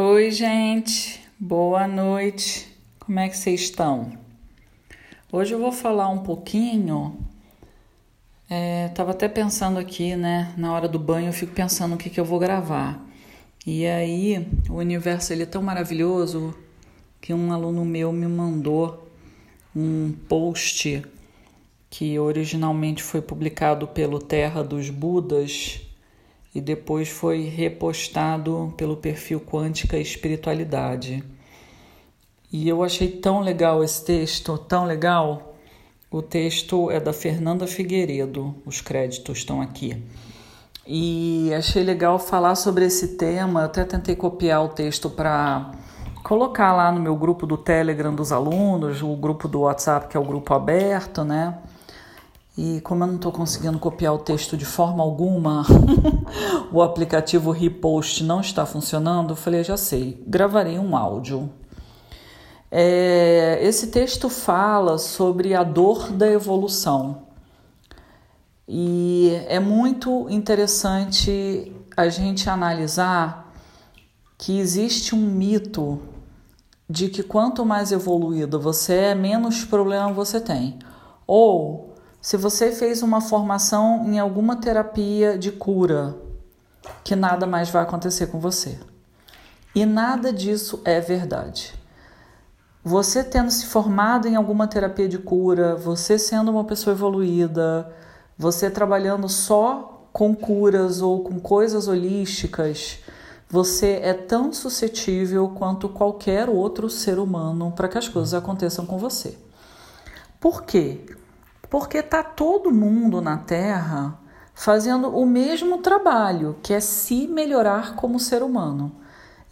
Oi, gente. Boa noite. Como é que vocês estão? Hoje eu vou falar um pouquinho. É, tava até pensando aqui, né? Na hora do banho eu fico pensando o que, que eu vou gravar. E aí, o universo ele é tão maravilhoso que um aluno meu me mandou um post que originalmente foi publicado pelo Terra dos Budas e depois foi repostado pelo perfil Quântica Espiritualidade. E eu achei tão legal esse texto, tão legal. O texto é da Fernanda Figueiredo, os créditos estão aqui. E achei legal falar sobre esse tema. Eu até tentei copiar o texto para colocar lá no meu grupo do Telegram dos alunos, o grupo do WhatsApp, que é o grupo aberto, né? E como eu não estou conseguindo copiar o texto de forma alguma, o aplicativo Repost não está funcionando, eu falei, já sei, gravarei um áudio. É, esse texto fala sobre a dor da evolução. E é muito interessante a gente analisar que existe um mito de que quanto mais evoluído você é, menos problema você tem. Ou se você fez uma formação em alguma terapia de cura, que nada mais vai acontecer com você. E nada disso é verdade. Você tendo se formado em alguma terapia de cura, você sendo uma pessoa evoluída, você trabalhando só com curas ou com coisas holísticas, você é tão suscetível quanto qualquer outro ser humano para que as coisas aconteçam com você. Por quê? Porque está todo mundo na Terra fazendo o mesmo trabalho, que é se melhorar como ser humano.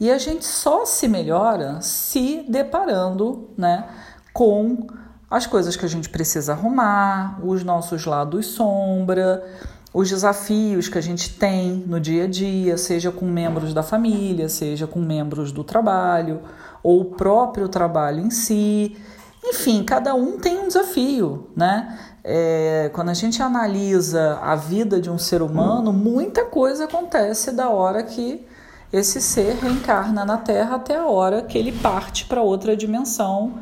E a gente só se melhora se deparando né, com as coisas que a gente precisa arrumar, os nossos lados sombra, os desafios que a gente tem no dia a dia, seja com membros da família, seja com membros do trabalho, ou o próprio trabalho em si. Enfim, cada um tem um desafio, né? É, quando a gente analisa a vida de um ser humano, muita coisa acontece da hora que esse ser reencarna na Terra até a hora que ele parte para outra dimensão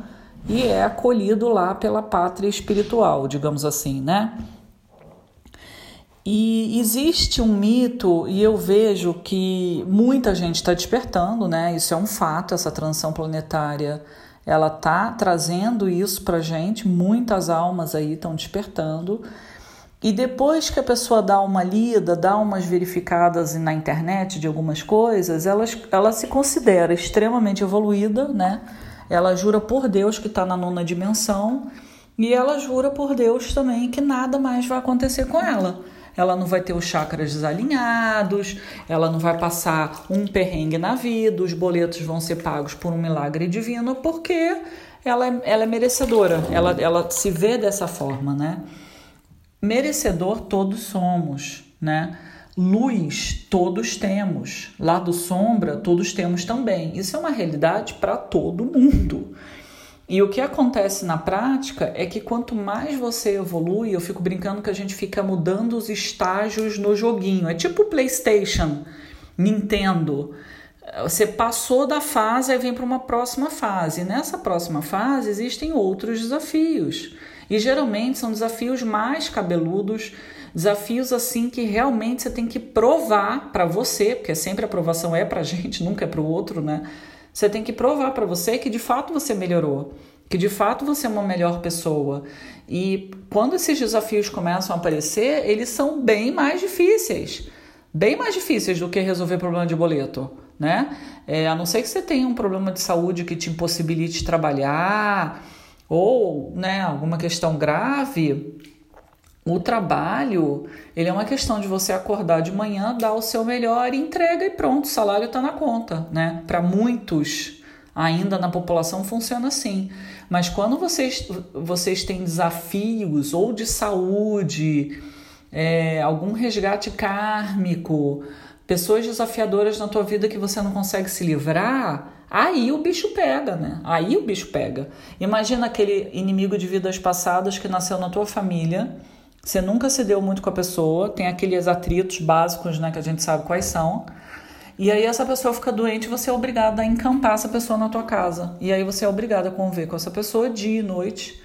e é acolhido lá pela pátria espiritual, digamos assim, né? E existe um mito, e eu vejo que muita gente está despertando, né? Isso é um fato, essa transição planetária ela tá trazendo isso para gente, muitas almas aí estão despertando. E depois que a pessoa dá uma lida, dá umas verificadas na internet de algumas coisas, ela, ela se considera extremamente evoluída, né? Ela jura por Deus que está na nona dimensão e ela jura por Deus também que nada mais vai acontecer com ela ela não vai ter os chakras desalinhados, ela não vai passar um perrengue na vida, os boletos vão ser pagos por um milagre divino, porque ela é, ela é merecedora, ela, ela se vê dessa forma, né? Merecedor todos somos, né? Luz todos temos, lado sombra todos temos também. Isso é uma realidade para todo mundo. E o que acontece na prática é que quanto mais você evolui, eu fico brincando que a gente fica mudando os estágios no joguinho. É tipo PlayStation, Nintendo. Você passou da fase e vem para uma próxima fase. E nessa próxima fase existem outros desafios. E geralmente são desafios mais cabeludos, desafios assim que realmente você tem que provar para você, porque sempre a aprovação é para a gente, nunca é para o outro, né? Você tem que provar para você que de fato você melhorou, que de fato você é uma melhor pessoa. E quando esses desafios começam a aparecer, eles são bem mais difíceis. Bem mais difíceis do que resolver problema de boleto, né? É, a não ser que você tenha um problema de saúde que te impossibilite trabalhar ou, né, alguma questão grave, o trabalho, ele é uma questão de você acordar de manhã, dar o seu melhor, entrega e pronto, o salário está na conta, né? Para muitos ainda na população funciona assim. Mas quando vocês, vocês têm desafios ou de saúde, é, algum resgate kármico, pessoas desafiadoras na tua vida que você não consegue se livrar, aí o bicho pega, né? Aí o bicho pega. Imagina aquele inimigo de vidas passadas que nasceu na tua família você nunca se deu muito com a pessoa, tem aqueles atritos básicos, né, que a gente sabe quais são. E aí essa pessoa fica doente, você é obrigado a encampar essa pessoa na tua casa. E aí você é obrigado a conviver com essa pessoa dia e noite.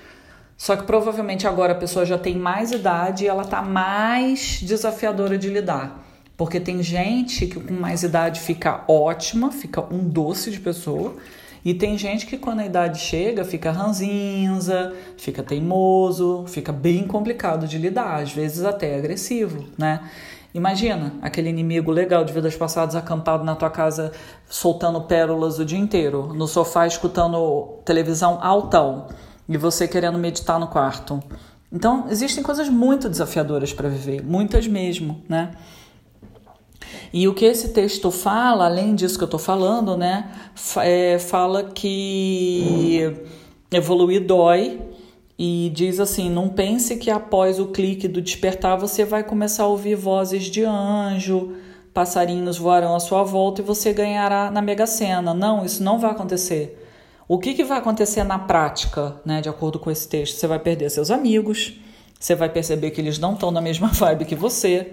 Só que provavelmente agora a pessoa já tem mais idade e ela tá mais desafiadora de lidar. Porque tem gente que com mais idade fica ótima, fica um doce de pessoa. E tem gente que quando a idade chega fica ranzinza, fica teimoso, fica bem complicado de lidar, às vezes até agressivo, né? Imagina aquele inimigo legal de vidas passadas acampado na tua casa, soltando pérolas o dia inteiro, no sofá escutando televisão altão e você querendo meditar no quarto. Então, existem coisas muito desafiadoras para viver, muitas mesmo, né? E o que esse texto fala, além disso que eu estou falando, né, é, fala que evoluir dói, e diz assim: não pense que após o clique do despertar você vai começar a ouvir vozes de anjo, passarinhos voarão à sua volta e você ganhará na Mega Sena. Não, isso não vai acontecer. O que, que vai acontecer na prática, né, de acordo com esse texto? Você vai perder seus amigos, você vai perceber que eles não estão na mesma vibe que você.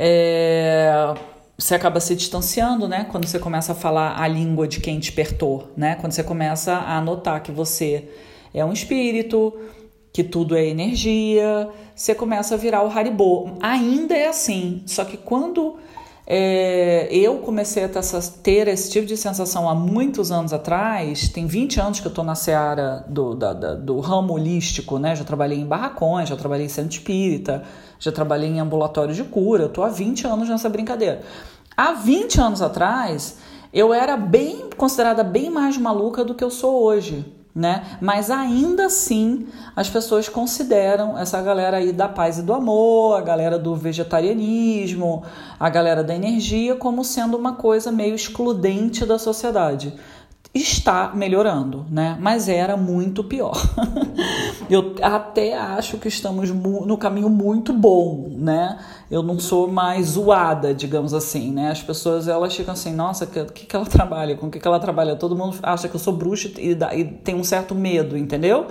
É, você acaba se distanciando, né? Quando você começa a falar a língua de quem despertou, né? Quando você começa a notar que você é um espírito, que tudo é energia, você começa a virar o Haribo. Ainda é assim, só que quando é, eu comecei a ter esse tipo de sensação há muitos anos atrás, tem 20 anos que eu estou na seara do, da, da, do ramo holístico, né? Já trabalhei em barracões, já trabalhei em centro espírita, já trabalhei em ambulatório de cura, eu estou há 20 anos nessa brincadeira. Há 20 anos atrás, eu era bem considerada bem mais maluca do que eu sou hoje né? Mas ainda assim, as pessoas consideram essa galera aí da paz e do amor, a galera do vegetarianismo, a galera da energia como sendo uma coisa meio excludente da sociedade está melhorando, né? Mas era muito pior. eu até acho que estamos no caminho muito bom, né? Eu não sou mais zoada, digamos assim, né? As pessoas elas ficam assim, nossa, o que, que ela trabalha? Com o que, que ela trabalha? Todo mundo acha que eu sou bruxa e, e tem um certo medo, entendeu?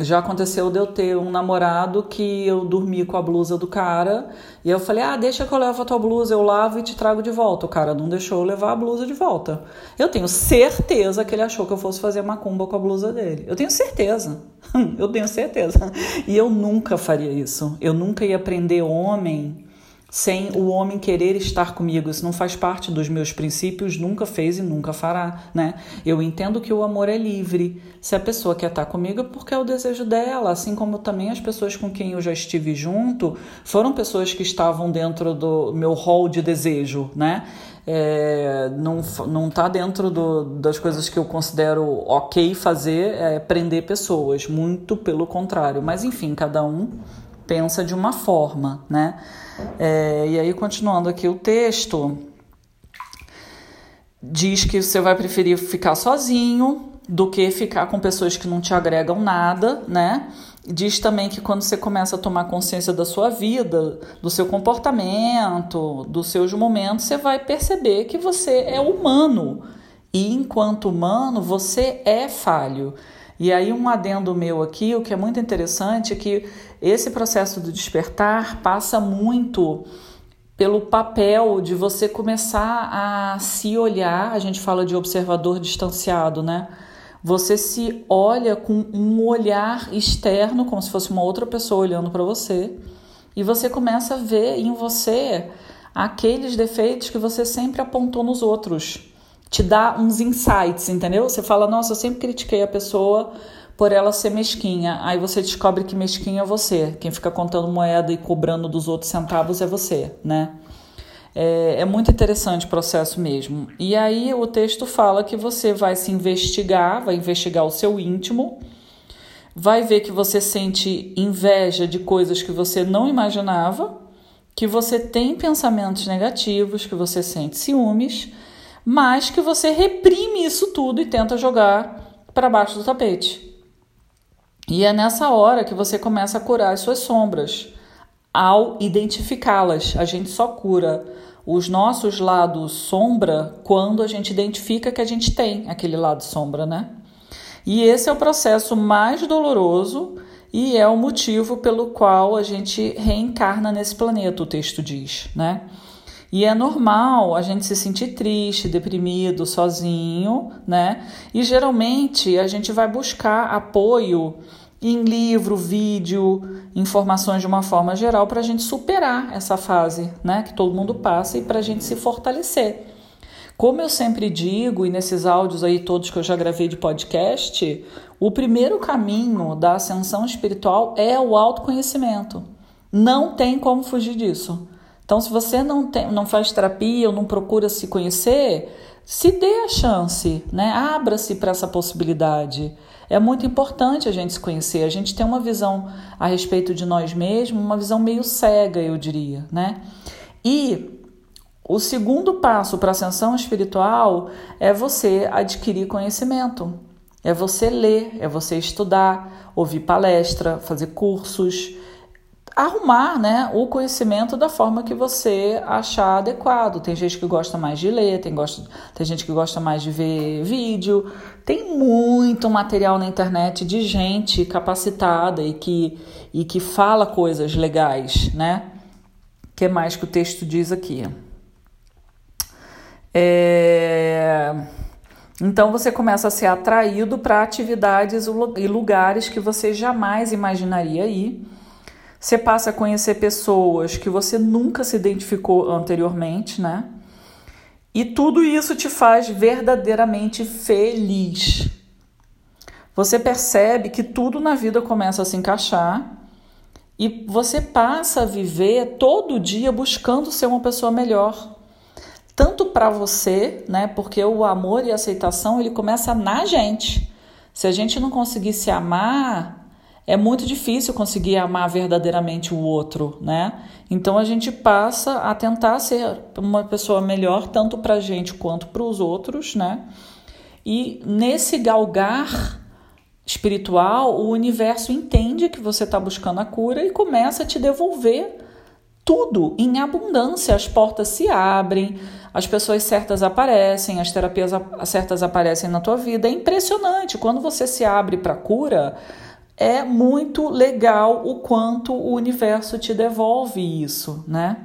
Já aconteceu de eu ter um namorado que eu dormi com a blusa do cara e eu falei: Ah, deixa que eu levo a tua blusa, eu lavo e te trago de volta. O cara não deixou eu levar a blusa de volta. Eu tenho certeza que ele achou que eu fosse fazer macumba com a blusa dele. Eu tenho certeza. eu tenho certeza. E eu nunca faria isso. Eu nunca ia prender homem sem o homem querer estar comigo. Isso não faz parte dos meus princípios, nunca fez e nunca fará, né? Eu entendo que o amor é livre. Se a pessoa quer estar comigo é porque é o desejo dela, assim como também as pessoas com quem eu já estive junto foram pessoas que estavam dentro do meu rol de desejo, né? É, não, não tá dentro do, das coisas que eu considero ok fazer é prender pessoas, muito pelo contrário. Mas enfim, cada um pensa de uma forma, né? É, e aí, continuando aqui o texto, diz que você vai preferir ficar sozinho do que ficar com pessoas que não te agregam nada, né? Diz também que quando você começa a tomar consciência da sua vida, do seu comportamento, dos seus momentos, você vai perceber que você é humano. E enquanto humano, você é falho. E aí, um adendo meu aqui, o que é muito interessante é que esse processo do despertar passa muito pelo papel de você começar a se olhar, a gente fala de observador distanciado, né? Você se olha com um olhar externo, como se fosse uma outra pessoa olhando para você, e você começa a ver em você aqueles defeitos que você sempre apontou nos outros te dá uns insights, entendeu? Você fala, nossa, eu sempre critiquei a pessoa por ela ser mesquinha. Aí você descobre que mesquinha é você. Quem fica contando moeda e cobrando dos outros centavos é você, né? É, é muito interessante o processo mesmo. E aí o texto fala que você vai se investigar, vai investigar o seu íntimo, vai ver que você sente inveja de coisas que você não imaginava, que você tem pensamentos negativos, que você sente ciúmes mas que você reprime isso tudo e tenta jogar para baixo do tapete. E é nessa hora que você começa a curar as suas sombras. Ao identificá-las, a gente só cura os nossos lados sombra quando a gente identifica que a gente tem aquele lado sombra, né? E esse é o processo mais doloroso e é o motivo pelo qual a gente reencarna nesse planeta, o texto diz, né? E é normal a gente se sentir triste, deprimido, sozinho, né? E geralmente a gente vai buscar apoio em livro, vídeo, informações de uma forma geral para a gente superar essa fase, né? Que todo mundo passa e para a gente se fortalecer. Como eu sempre digo, e nesses áudios aí todos que eu já gravei de podcast, o primeiro caminho da ascensão espiritual é o autoconhecimento. Não tem como fugir disso. Então, se você não, tem, não faz terapia ou não procura se conhecer, se dê a chance, né? Abra-se para essa possibilidade. É muito importante a gente se conhecer. A gente tem uma visão a respeito de nós mesmos, uma visão meio cega, eu diria, né? E o segundo passo para a ascensão espiritual é você adquirir conhecimento. É você ler, é você estudar, ouvir palestra, fazer cursos, arrumar né, o conhecimento da forma que você achar adequado. Tem gente que gosta mais de ler, tem, gosta, tem gente que gosta mais de ver vídeo. Tem muito material na internet de gente capacitada e que, e que fala coisas legais, né? Que mais que o texto diz aqui? É... Então você começa a ser atraído para atividades e lugares que você jamais imaginaria ir. Você passa a conhecer pessoas que você nunca se identificou anteriormente, né? E tudo isso te faz verdadeiramente feliz. Você percebe que tudo na vida começa a se encaixar e você passa a viver todo dia buscando ser uma pessoa melhor tanto para você, né? Porque o amor e a aceitação ele começa na gente. Se a gente não conseguir se amar, é muito difícil conseguir amar verdadeiramente o outro, né? Então a gente passa a tentar ser uma pessoa melhor tanto para a gente quanto para os outros, né? E nesse galgar espiritual, o universo entende que você está buscando a cura e começa a te devolver tudo em abundância. As portas se abrem, as pessoas certas aparecem, as terapias certas aparecem na tua vida. É impressionante. Quando você se abre para a cura, é muito legal o quanto o universo te devolve isso, né?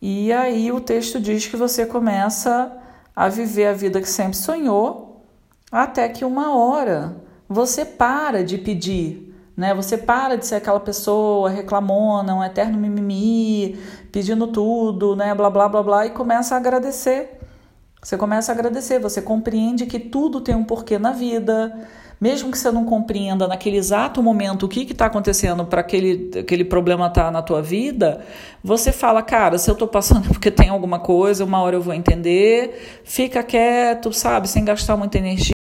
E aí o texto diz que você começa a viver a vida que sempre sonhou, até que uma hora você para de pedir né? Você para de ser aquela pessoa reclamona, um eterno mimimi, pedindo tudo, né? blá blá blá blá, e começa a agradecer. Você começa a agradecer, você compreende que tudo tem um porquê na vida. Mesmo que você não compreenda naquele exato momento o que está acontecendo para aquele, aquele problema estar tá na tua vida, você fala, cara, se eu estou passando porque tem alguma coisa, uma hora eu vou entender, fica quieto, sabe, sem gastar muita energia